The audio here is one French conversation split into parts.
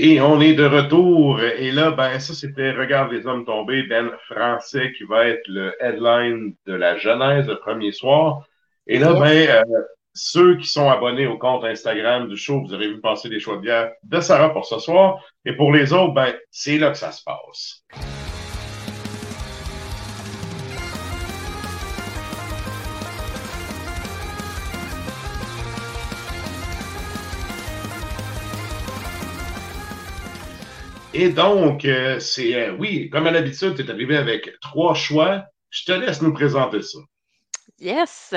Et on est de retour. Et là, ben, ça, c'était Regarde les hommes tombés, Ben français, qui va être le headline de la Genèse le premier soir. Et là, ben, euh, ceux qui sont abonnés au compte Instagram du show, vous aurez vu passer des choix de bière de Sarah pour ce soir. Et pour les autres, ben, c'est là que ça se passe. Et donc, euh, c'est euh, oui, comme à l'habitude, tu es arrivé avec trois choix. Je te laisse nous présenter ça. Yes!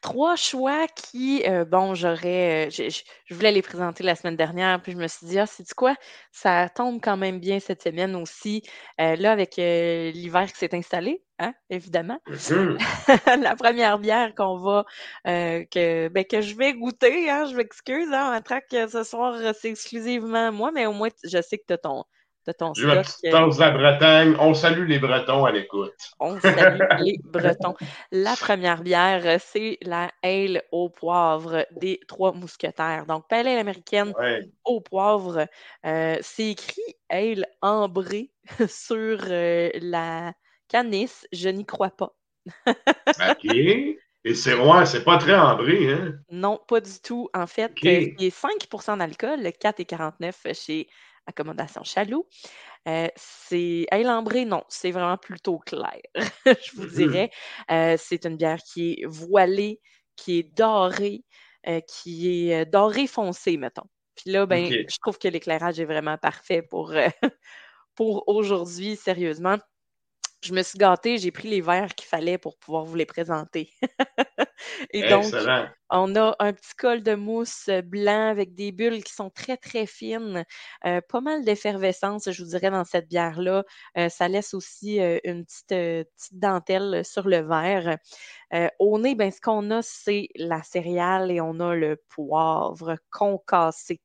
Trois choix qui, euh, bon, j'aurais, je, voulais les présenter la semaine dernière, puis je me suis dit, ah, c'est quoi? Ça tombe quand même bien cette semaine aussi. Euh, là, avec euh, l'hiver qui s'est installé, hein, évidemment. Mhm. La première bière qu'on va, que, ben, que je vais goûter, hein, je m'excuse, hein, en ce soir, c'est exclusivement moi, mais au moins, je sais que tu as ton, ton stock. de la Bretagne. On salue les Bretons à l'écoute. On salue les Bretons. La première bière, c'est la ale au poivre des Trois Mousquetaires. Donc, pale ale américaine Ouais. au poivre. Euh, c'est écrit ale ambrée sur euh, la canisse. Je n'y crois pas. OK. Et c'est ouais, c'est pas très ambré, hein? Non, pas du tout. En fait, OK. euh, il est 5% d'alcool, 4,49 chez Accommodation Chaloux. Euh, c'est ale ambrée, non, c'est vraiment plutôt clair, je vous Mhm. dirais. Euh, c'est une bière qui est voilée, qui est dorée, euh, qui est euh, dorée foncée, mettons. Puis là, ben, je trouve que l'éclairage est vraiment parfait pour, pour aujourd'hui, sérieusement. Je me suis gâtée, j'ai pris les verres qu'il fallait pour pouvoir vous les présenter. Et donc, on a un petit col de mousse blanc avec des bulles qui sont très, très fines. Euh, pas mal d'effervescence, je vous dirais, dans cette bière-là. Euh, ça laisse aussi euh, une petite, petite dentelle sur le verre. Au nez, ben, ce qu'on a, c'est la céréale et on a le poivre concassé.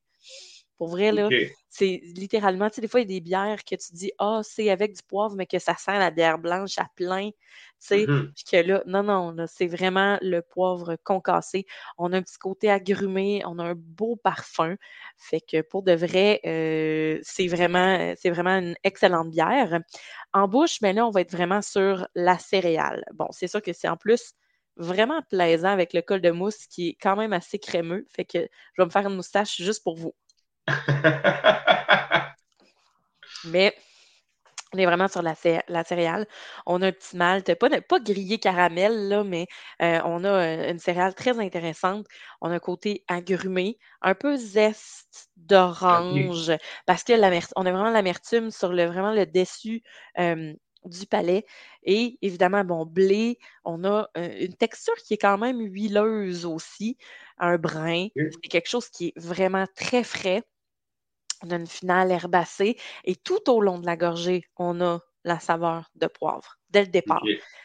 Pour vrai, là, c'est littéralement, tu sais, des fois, il y a des bières que tu dis, ah, c'est avec du poivre, mais que ça sent la bière blanche à plein, tu sais, Mhm. puis que là, non, non, là, c'est vraiment le poivre concassé. On a un petit côté agrumé, on a un beau parfum. Fait que pour de vrai, euh, c'est vraiment, c'est vraiment une excellente bière. En bouche, mais là, on va être vraiment sur la céréale. Bon, c'est sûr que c'est en plus vraiment plaisant avec le col de mousse qui est quand même assez crémeux. Fait que je vais me faire une moustache juste pour vous. Mais On est vraiment sur la, la céréale. On a un petit malt, pas, pas grillé caramel, là, mais euh, on a euh, une céréale très intéressante. On a un côté agrumé, un peu zeste d'orange, parce que on a vraiment l'amertume sur le, vraiment le dessus du palais. Et évidemment, bon, blé, on a euh, une texture qui est quand même huileuse aussi, un brin. C'est quelque chose qui est vraiment très frais. On a une finale herbacée et tout au long de la gorgée, on a la saveur de poivre dès le départ.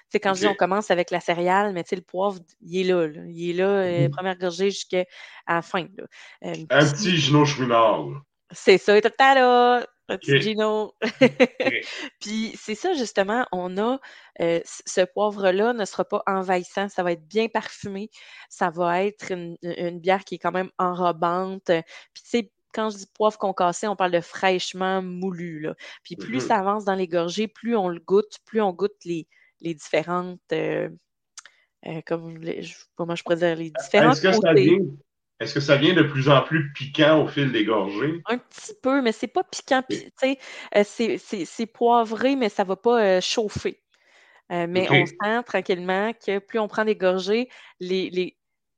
C'est quand je dis on commence avec la céréale, mais le poivre, il est là. Il est là, euh, mmh première gorgée jusqu'à la fin. Euh, un petit Gino Chouinard. C'est ça, tout là, petit Gino. Puis c'est ça, justement, on a euh, ce poivre-là ne sera pas envahissant, ça va être bien parfumé, ça va être une, une bière qui est quand même enrobante. Puis tu sais, quand je dis poivre concassé, on parle de fraîchement moulu. Là. Puis plus mm-hmm. ça avance dans les gorgées, plus on le goûte, plus on goûte les, les différentes. Euh, euh, comme je, comment je pourrais dire, les différentes. Est-ce que, ça vient, est-ce que ça vient de plus en plus piquant au fil des gorgées? Un petit peu, mais c'est pas piquant. Euh, c'est poivré, mais ça va pas chauffer. mais on sent tranquillement que plus on prend des gorgées, les, les,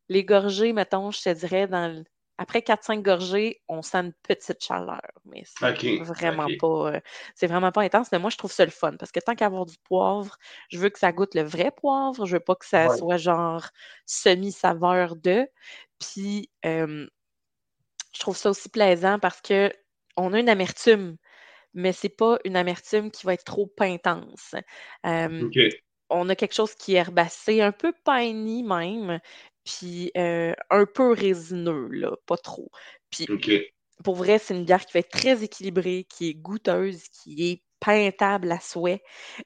les gorgées, mettons, je te dirais, dans après 4-5 gorgées, on sent une petite chaleur, mais c'est vraiment pas euh, c'est vraiment pas intense. Mais moi, je trouve ça le fun parce que tant qu'avoir du poivre, je veux que ça goûte le vrai poivre. Je veux pas que ça soit genre semi-saveur de. Puis je trouve ça aussi plaisant parce que on a une amertume, mais c'est pas une amertume qui va être trop intense. On a quelque chose qui est herbacé, un peu piney même, puis euh, un peu résineux, là, pas trop. Puis pour vrai, c'est une bière qui va être très équilibrée, qui est goûteuse, qui est peintable à souhait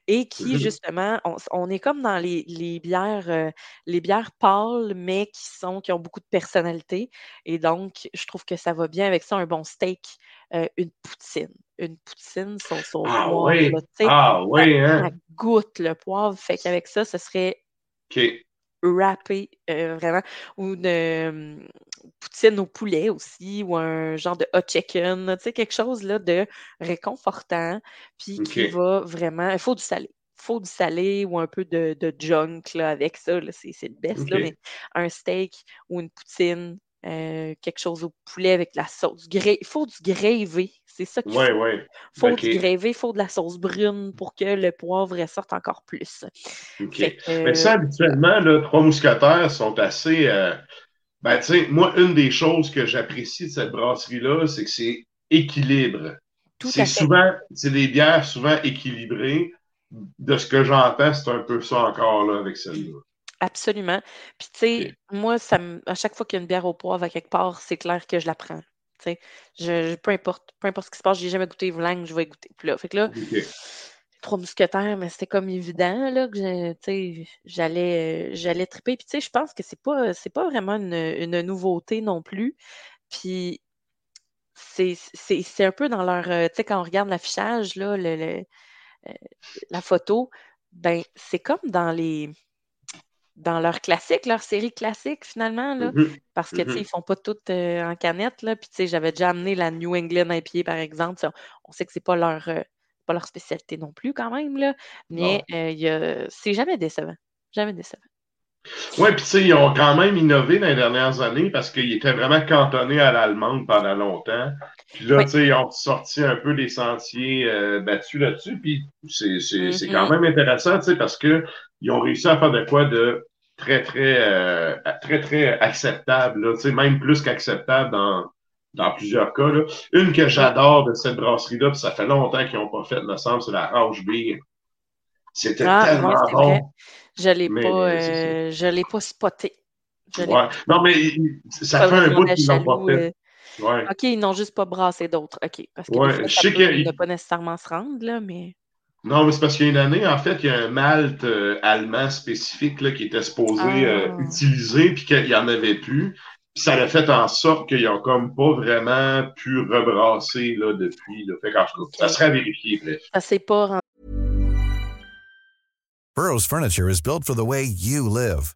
et qui, mmh justement, on, est comme dans les, bières, euh, les bières pâles, mais qui sont, qui ont beaucoup de personnalité. Et donc, je trouve que ça va bien avec ça, un bon steak, euh, une poutine. Une poutine, son, ah, Oui. ah oui, hein? goûte le poivre. Fait qu'avec ça, ce serait râpé, euh, vraiment, ou une poutine au poulet aussi, ou un genre de hot chicken, tu sais, quelque chose là, de réconfortant, puis qui va vraiment. Il faut du salé. Il faut du salé ou un peu de, junk là, avec ça, c'est le best, là, mais un steak ou une poutine euh, quelque chose au poulet avec la sauce. Il faut du grévé. C'est ça qu'il faut. Il faut du grévé, il faut de la sauce brune pour que le poivre ressorte encore plus. Mais ça, habituellement, là, trois mousquetaires sont assez. Euh, ben, tu sais, moi, une des choses que j'apprécie de cette brasserie-là, c'est que c'est équilibre. C'est souvent, c'est des bières souvent équilibrées. De ce que j'entends, c'est un peu ça encore là avec celle-là. Absolument. Puis, tu sais, moi, ça à chaque fois qu'il y a une bière au poivre à quelque part, c'est clair que je la prends. Tu sais, je, peu importe, peu importe ce qui se passe, j'ai jamais goûté Vlang, je vais goûter. Puis là, fait que là, trois mousquetaires, mais c'était comme évident là, que j'allais, euh, j'allais triper. Puis, tu sais, je pense que c'est pas, c'est pas vraiment une, nouveauté non plus. Puis, c'est, un peu dans leur. Euh, tu sais, quand on regarde l'affichage, là, le, euh, la photo, ben, c'est comme dans les dans leur classique, leur série classique, finalement, là, mm-hmm. parce que, mm-hmm. ils font pas tout euh, en canette, là, puis, tu sais, j'avais déjà amené la New England IPA, par exemple, on sait que c'est pas leur, euh, pas leur spécialité non plus, quand même, là, mais euh, c'est jamais décevant, jamais décevant. Oui, puis tu sais, ils ont quand même innové dans les dernières années parce qu'ils étaient vraiment cantonnés à l'allemande pendant longtemps. Puis là, tu sais, ils ont sorti un peu des sentiers battus là-dessus. Puis c'est mm-hmm. quand même intéressant, tu sais, parce que ils ont réussi à faire de quoi de très, très, euh, très, très acceptable, là, même plus qu'acceptable dans, dans plusieurs cas. Là. Une que j'adore de cette brasserie-là, puis ça fait longtemps qu'ils n'ont pas fait, me semble, c'est la Rauch Beer. C'était ah, tellement bon. Je ne l'ai pas, euh, je l'ai pas spoté. Ouais. Non, mais ça fait un bout qu'ils n'ont pas fait. Euh, ouais. OK, ils n'ont juste pas brassé d'autres. OK. Parce que ouais, je sais ne pas nécessairement se rendre, là, mais. Non, mais c'est parce qu'il y a une année, en fait, il y a un malt euh, allemand spécifique là, qui était supposé euh, ah. utiliser, puis qu'il n'y en avait plus. Puis ça a fait en sorte qu'ils n'ont comme pas vraiment pu rebrasser là, depuis. Là. Fait qu'en tout cas, ça serait à vérifier, bref. Ça c'est pas Burroughs Furniture is built for the way you live.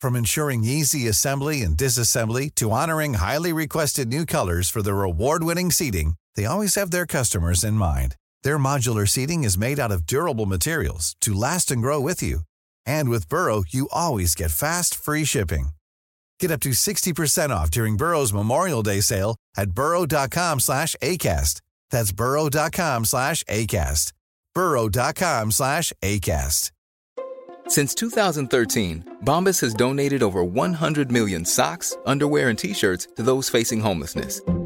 From ensuring easy assembly and disassembly to honoring highly requested new colors for their award-winning seating, they always have their customers in mind. Their modular seating is made out of durable materials to last and grow with you. And with Burrow, you always get fast, free shipping. Get up to 60% off during Burrow's Memorial Day sale at burrow.com slash ACAST. That's burrow.com slash ACAST. burrow.com slash ACAST. Since 2013, Bombas has donated over 100 million socks, underwear, and T-shirts to those facing homelessness.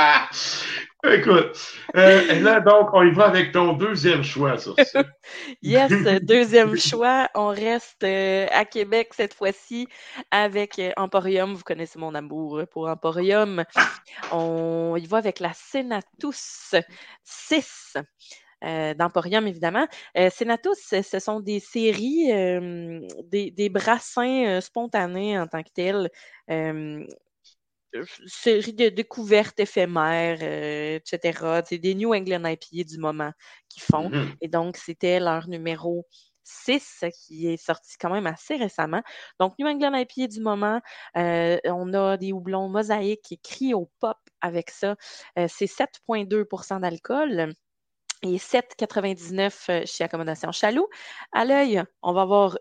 Écoute, euh, et là, donc, on y va avec ton deuxième choix sur ça. Yes, deuxième choix. On reste euh, à Québec cette fois-ci avec euh, Emporium. Vous connaissez mon amour pour Emporium. On y va avec la Senatus 6. Euh, d'Emporium, évidemment. Euh, Senatus, ce sont des séries, euh, des, des brassins spontanés en tant que tels. Séries de découvertes éphémères, euh, etc. C'est des New England IPA du moment qu'ils font. Mhm. Et donc, c'était leur numéro 6 qui est sorti quand même assez récemment. Donc, New England IPA du moment, euh, on a des houblons mosaïques écrits au pop avec ça. Euh, c'est 7,2% d'alcool et 7,99 chez Accommodation Chaloux. À l'œil, on va avoir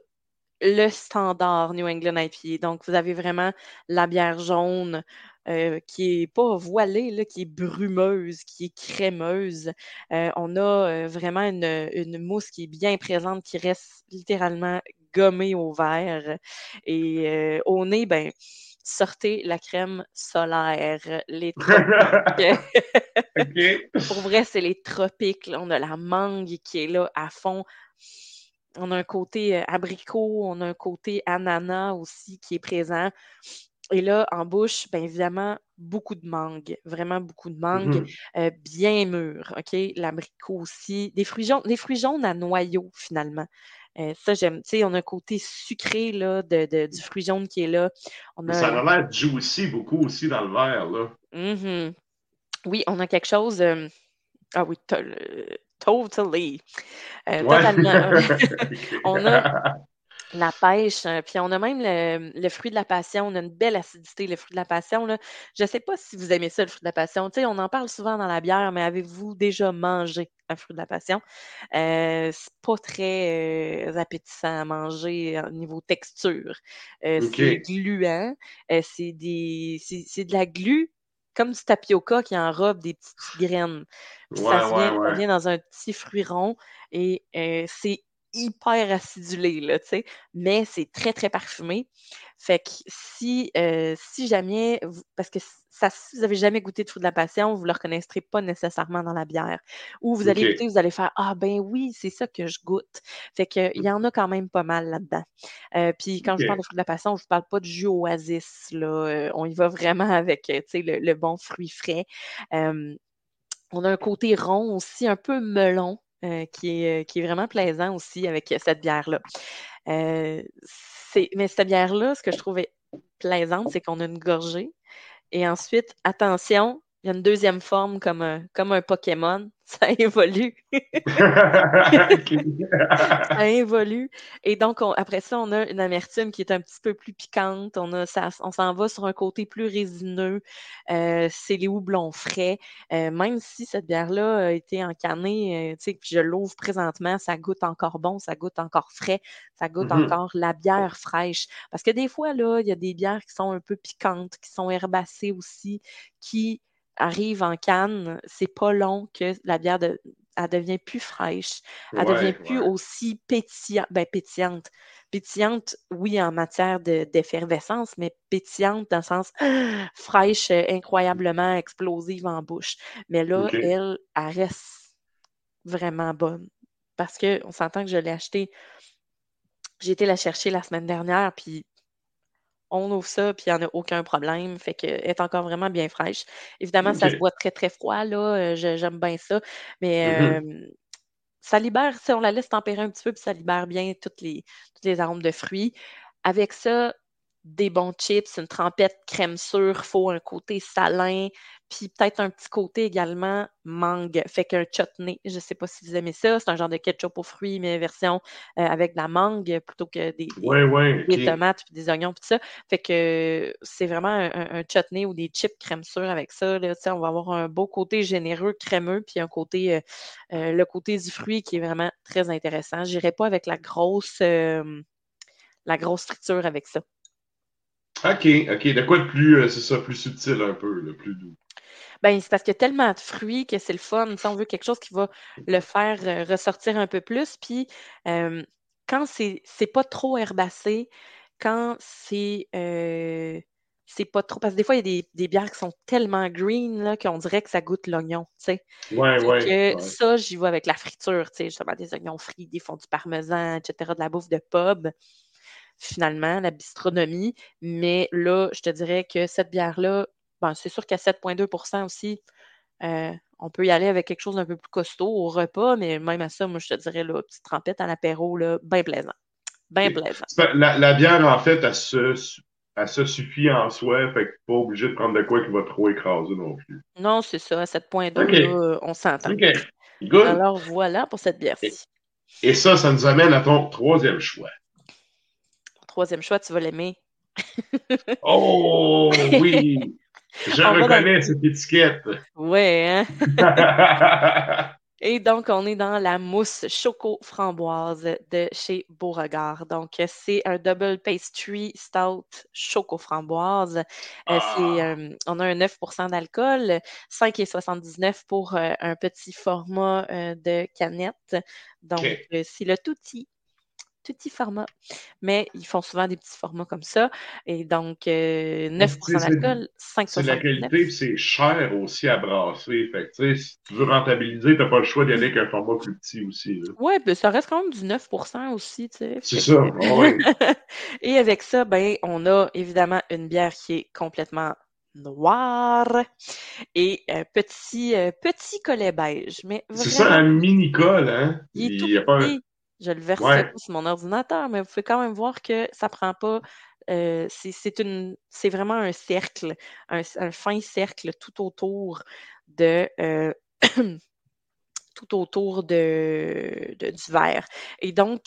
le standard New England IPA. Donc, vous avez vraiment la bière jaune euh, qui est pas voilée, là, qui est brumeuse, qui est crémeuse. Euh, on a euh, vraiment une, une mousse qui est bien présente, qui reste littéralement gommée au verre. Et euh, au nez, ben, sortez la crème solaire, les tropiques. Pour vrai, c'est les tropiques. là. On a la mangue qui est là à fond. On a un côté euh, abricot, on a un côté ananas aussi qui est présent. Et là, en bouche, bien évidemment, beaucoup de mangue, vraiment beaucoup de mangue, Mhm. euh, bien mûr, OK? L'abricot aussi. Des fruits jaunes, des fruits jaunes à noyaux, finalement. Euh, ça, j'aime. Tu sais, on a un côté sucré là, de, de- du fruit jaune qui est là. On a, Ça a l'air juicy beaucoup aussi dans le verre, là. Mhm. Oui, on a quelque chose. euh, Ah oui, totally. Euh, Ouais. totalement. On a la pêche, euh, puis on a même le, le fruit de la passion. On a une belle acidité, le fruit de la passion. Là. Je ne sais pas si vous aimez ça, le fruit de la passion. Tu sais, on en parle souvent dans la bière, mais avez-vous déjà mangé un fruit de la passion? Euh, c'est pas très euh, appétissant à manger au niveau texture. Euh. C'est gluant. C'est des, c'est, c'est de la glu comme du tapioca qui enrobe des petites graines. Puis Ouais, ça, se ouais, vient, ça vient dans un petit fruit rond et euh, c'est hyper acidulé, là, tu sais, mais c'est très, très parfumé. Fait que si, euh, si jamais, vous- parce que ça, si vous avez jamais goûté de fruit de la passion, vous ne le reconnaîtrez pas nécessairement dans la bière. Ou vous allez goûter, vous allez faire Ah ben oui, c'est ça que je goûte. Fait que il y en a quand même pas mal là-dedans. Euh, puis quand je parle de fruit de la passion, je ne parle pas de jus oasis, là. Euh, on y va vraiment avec, tu sais, le, le bon fruit frais. On a un côté rond aussi, un peu melon, euh, qui est, vraiment plaisant aussi avec cette bière-là. Euh, mais cette bière-là, ce que je trouvais plaisante, c'est qu'on a une gorgée. Et ensuite, attention, il y a une deuxième forme comme un, comme un Pokémon. Ça évolue. Ça évolue. Et donc, on- après ça, on a une amertume qui est un petit peu plus piquante. On a, ça, on s'en va sur un côté plus résineux. Euh, c'est les houblons frais. Euh, même si cette bière-là a été encanée, euh, tu sais, puis je l'ouvre présentement, ça goûte encore bon, ça goûte encore frais, ça goûte Mhm. encore la bière fraîche. Parce que des fois, là, il y a des bières qui sont un peu piquantes, qui sont herbacées aussi, qui arrivent en canne. C'est pas long que la bière de- elle devient plus fraîche. Elle devient plus ouais. aussi pétillante. Ben, pétillante. Pétillante, oui, en matière de- d'effervescence, mais pétillante dans le sens fraîche, euh, incroyablement explosive en bouche. Mais là, elle, elle reste vraiment bonne. Parce que on s'entend que je l'ai acheté. J'ai été la chercher la semaine dernière, puis on ouvre ça, puis il n'y en a aucun problème. Fait qu'elle est encore vraiment bien fraîche. Évidemment, ça se boit très, très froid, là. euh, J'aime bien ça. Mais Mhm. euh, ça libère, si on la laisse tempérer un petit peu, puis ça libère bien toutes les, toutes les arômes de fruits. Avec ça, des bons chips, une trempette crème sûre, faut un côté salin, puis peut-être un petit côté également mangue, fait qu'un chutney. Je ne sais pas si vous aimez ça, c'est un genre de ketchup aux fruits, mais version euh, avec de la mangue plutôt que des, tomates puis des oignons puis tout ça. Fait que c'est vraiment un, chutney ou des chips crème sûre avec ça. Là, on va avoir un beau côté généreux, crémeux, puis un côté euh, euh, le côté du fruit qui est vraiment très intéressant. Je n'irai pas avec la grosse la grosse friture avec ça. OK, OK. De quoi de plus, euh, c'est ça, plus subtil un peu, le plus doux? Ben, c'est parce qu'il y a tellement de fruits que c'est le fun. Si on veut quelque chose qui va le faire euh, ressortir un peu plus. Puis euh, quand c'est, c'est pas trop herbacé, quand c'est c'est pas trop. Parce que des fois, il y a des, bières qui sont tellement green là, qu'on dirait que ça goûte l'oignon. Tu sais. Ouais, ouais, Ça, j'y vais avec la friture, tu sais, justement, des oignons frits, des fonds du parmesan, etc., de la bouffe de pub finalement, la bistronomie. Mais là, je te dirais que cette bière-là, ben, c'est sûr qu'à 7,2% aussi, euh, on peut y aller avec quelque chose d'un peu plus costaud au repas, mais même à ça, moi, je te dirais, là, petite trempette à l'apéro, bien plaisant. Bien plaisant. La, bière, en fait, elle se, suffit en soi, fait que pas obligé de prendre de quoi qui va trop écraser non plus. Non, c'est ça, à 7,2, on s'entend. Alors voilà pour cette bière-ci. et ça, ça nous amène à ton troisième choix troisième choix, tu vas l'aimer. oh oui! Je reconnais cette étiquette. Oui, hein? Et donc, on est dans la mousse choco-framboise de chez Beauregard. Donc, c'est un double pastry stout choco-framboise. Euh, ah. Euh, on a un 9% d'alcool, 5,79 pour euh, un petit format de canette. Donc, c'est le touti petit format. Mais ils font souvent des petits formats comme ça. Et donc, 9 euh, d'alcool, 5 C'est la qualité, c'est cher aussi à brasser. Fait que, si tu veux rentabiliser, tu n'as pas le choix d'y aller avec un format plus petit aussi. Oui, mais ça reste quand même du 9% aussi. C'est ça. Et avec ça, ben, on a évidemment une bière qui est complètement noire et un petit, euh, petit collet beige. C'est ça, un mini-col, hein? Il, il, a pas je le verse sur mon ordinateur, mais vous pouvez quand même voir que ça prend pas. Euh, c'est une c'est vraiment un cercle, un, fin cercle tout autour de euh, tout autour de, du verre. Et donc,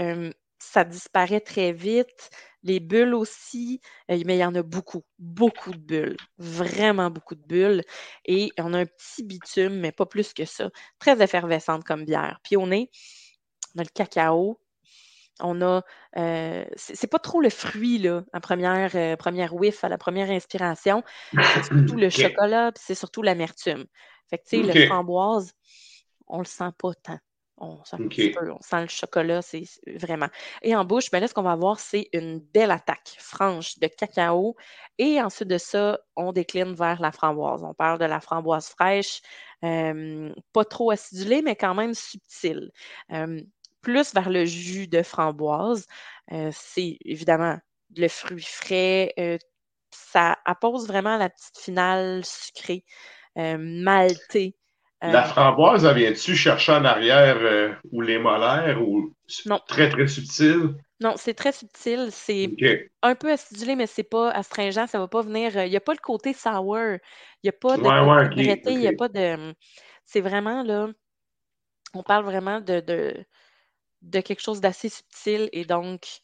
euh, ça disparaît très vite. Les bulles aussi, mais il y en a beaucoup, beaucoup de bulles, vraiment beaucoup de bulles. Et on a un petit bitume, mais pas plus que ça. Très effervescente comme bière. Puis on est on a le cacao, on a. Euh, c'est pas trop le fruit, là, en première, euh, première whiff, à la première inspiration. C'est surtout le chocolat, puis c'est surtout l'amertume. Fait que, tu sais, le framboise, on le sent pas tant. On sent, on sent le chocolat, c'est vraiment. Et en bouche, ben là, ce qu'on va avoir, c'est une belle attaque franche de cacao. Et ensuite de ça, on décline vers la framboise. On parle de la framboise fraîche, euh, pas trop acidulée, mais quand même subtile plus vers le jus de framboise. Euh, c'est évidemment le fruit frais. Euh, ça appose vraiment la petite finale sucrée, euh, maltée. la framboise, elle vient-tu chercher en arrière ou les molaires ou très, très subtil? Non, c'est très subtil. C'est un peu acidulé, mais c'est pas astringent. Ça va pas venir. Il n'y a pas le côté sour. Il n'y a pas de Il n'y a pas de. C'est vraiment là. On parle vraiment de, de quelque chose d'assez subtil et donc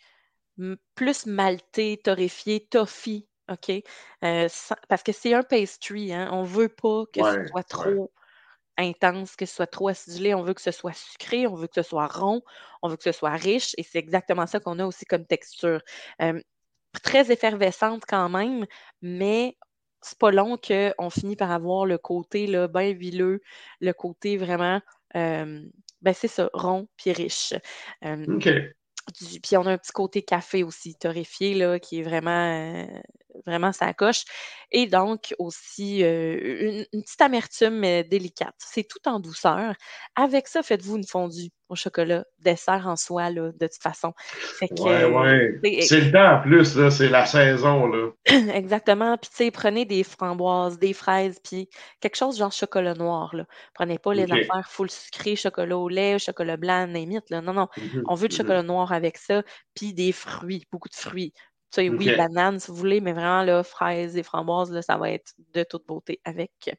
plus malté, torréfié, toffee, OK? Euh, parce que c'est un pastry, hein? On veut pas que ce soit trop intense, que ce soit trop acidulé. On veut que ce soit sucré, on veut que ce soit rond, on veut que ce soit riche et c'est exactement ça qu'on a aussi comme texture. Euh, très effervescente quand même, mais c'est pas long qu'on finit par avoir le côté là, bien huileux, le côté vraiment euh, ben c'est ça, rond puis riche. OK. puis on a un petit côté café aussi, torréfié, là, qui est vraiment, vraiment ça coche. Et donc aussi une, petite amertume mais délicate. C'est tout en douceur. Avec ça, faites-vous une fondue au chocolat, dessert en soi, là, de toute façon. Fait ouais, C'est le temps en plus, là, c'est la saison. Là. Exactement. Puis, tu sais, prenez des framboises, des fraises, puis quelque chose genre chocolat noir. Là. Prenez pas les affaires full sucré, chocolat au lait, chocolat blanc, n'importe. Non, non. Mhm, On veut du mhm. chocolat noir avec ça, puis des fruits, beaucoup de fruits. Tu sais, oui, banane si vous voulez, mais vraiment, là, fraises et framboises, là, ça va être de toute beauté avec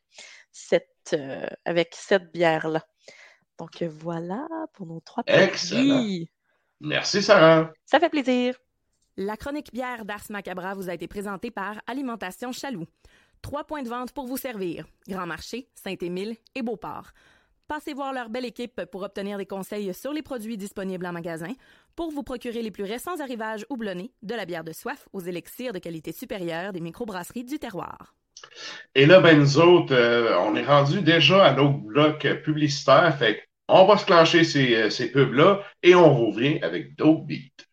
cette, euh, avec cette bière-là. Donc voilà pour nos trois Excellent. Merci Sarah. Ça fait plaisir. La chronique bière d'Ars Macabra vous a été présentée par Alimentation Chaloux. Trois points de vente pour vous servir. Grand Marché, Saint-Émile et Beauport. Passez voir leur belle équipe pour obtenir des conseils sur les produits disponibles en magasin, pour vous procurer les plus récents arrivages houblonnés, de la bière de soif aux élixirs de qualité supérieure des microbrasseries du terroir. Et là, ben nous autres, euh, on est rendu déjà à nos blocs publicitaires, fait on va se clencher ces, euh, ces pubs-là et on revient avec d'autres beats.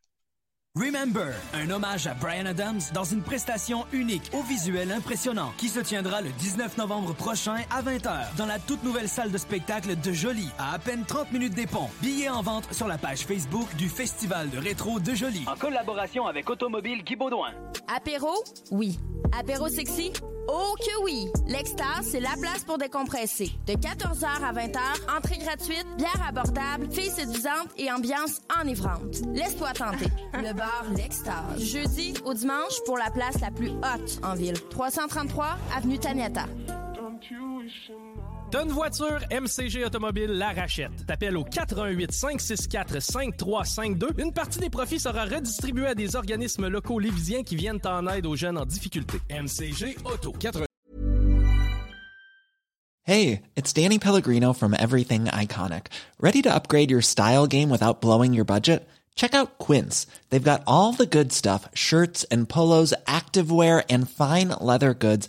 Remember, un hommage à Brian Adams dans une prestation unique au visuel impressionnant qui se tiendra le 19 novembre prochain à 20h dans la toute nouvelle salle de spectacle de Jolie à à peine 30 minutes des ponts. Billets en vente sur la page Facebook du Festival de rétro de Jolie en collaboration avec Automobile Guy Baudouin. Apéro? Oui. Apéro sexy? Oh que oui! L'Extase, c'est la place pour décompresser. De 14h à 20h, entrée gratuite, bière abordable, filles séduisantes et ambiance enivrante. Laisse-toi tenter. Le bar L'Extase. jeudi au dimanche pour la place la plus haute en ville. 333 Avenue Taniata. T'as une voiture, MCG Automobile la rachète. T'appelles au 88 564 5352. Une partie des profits sera redistribuée à des organismes locaux lévisiens qui viennent en aide aux jeunes en difficulté. MCG Auto 80. Hey, it's Danny Pellegrino from Everything Iconic. Ready to upgrade your style game without blowing your budget? Check out Quince. They've got all the good stuff, shirts and polos, activewear and fine leather goods